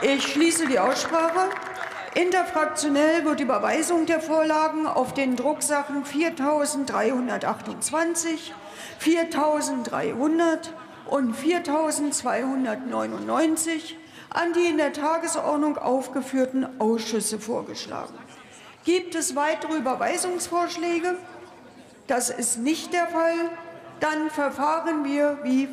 Ich schließe die Aussprache. Interfraktionell wird Überweisung der Vorlagen auf den Drucksachen 4.328, 4.300 und 4.299 an die in der Tagesordnung aufgeführten Ausschüsse vorgeschlagen. Gibt es weitere Überweisungsvorschläge? Das ist nicht der Fall. Dann verfahren wir wie